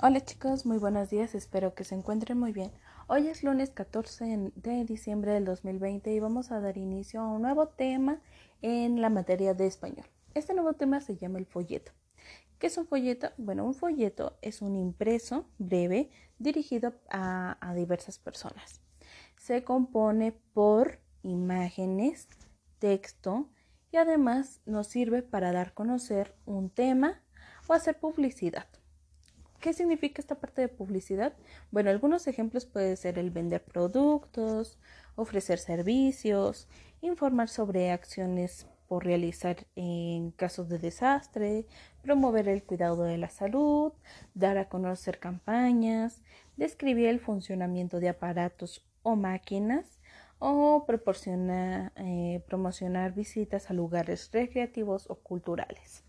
Hola chicos, muy buenos días, espero que se encuentren muy bien. Hoy es lunes 14 de diciembre del 2020 y vamos a dar inicio a un nuevo tema en la materia de español. Este nuevo tema se llama el folleto. ¿Qué es un folleto? Bueno, un folleto es un impreso breve dirigido a, diversas personas. Se compone por imágenes, texto y además nos sirve para dar a conocer un tema o hacer publicidad. ¿Qué significa esta parte de publicidad? Bueno, algunos ejemplos pueden ser el vender productos, ofrecer servicios, informar sobre acciones por realizar en casos de desastre, promover el cuidado de la salud, dar a conocer campañas, describir el funcionamiento de aparatos o máquinas o eh, promocionar visitas a lugares recreativos o culturales.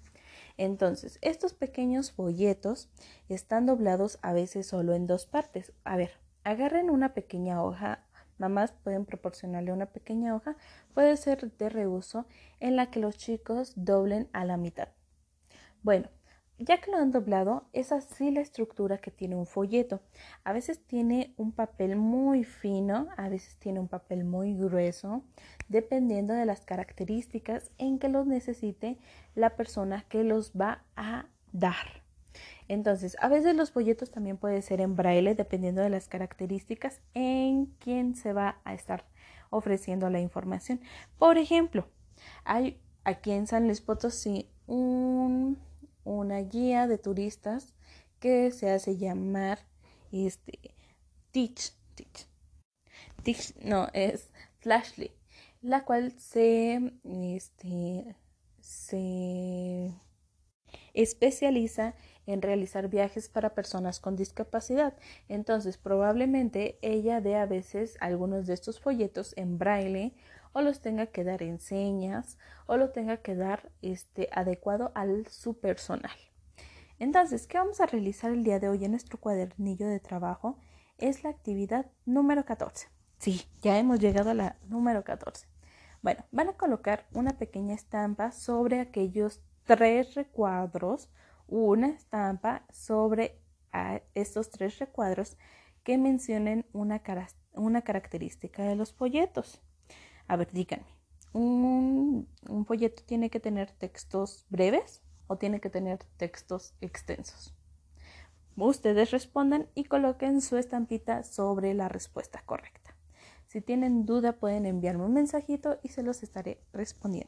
Entonces, estos pequeños folletos están doblados a veces solo en dos partes. A ver, agarren una pequeña hoja, mamás pueden proporcionarle una pequeña hoja, puede ser de reuso, en la que los chicos doblen a la mitad. Bueno, ya que lo han doblado, es así la estructura que tiene un folleto. A veces tiene un papel muy fino, a veces tiene un papel muy grueso, dependiendo de las características en que los necesite la persona que los va a dar. Entonces, a veces los folletos también pueden ser en braille, dependiendo de las características en quien se va a estar ofreciendo la información. Por ejemplo, hay aquí en San Luis Potosí un una guía de turistas que se hace llamar este Teach, Teach, Teach no, es Flashly, la cual se, este, se especializa en realizar viajes para personas con discapacidad. Entonces, probablemente ella dé a veces algunos de estos folletos en braille o los tenga que dar en señas o lo tenga que dar este, adecuado al su personal. Entonces, ¿qué vamos a realizar el día de hoy en nuestro cuadernillo de trabajo? Es la actividad número 14. Sí, ya hemos llegado a la número 14. Bueno, van a colocar una pequeña estampa sobre aquellos tres recuadros, una estampa sobre estos tres recuadros que mencionen una, una característica de los folletos. A ver, díganme, ¿un, folleto tiene que tener textos breves o tiene que tener textos extensos? Ustedes respondan y coloquen su estampita sobre la respuesta correcta. Si tienen duda pueden enviarme un mensajito y se los estaré respondiendo.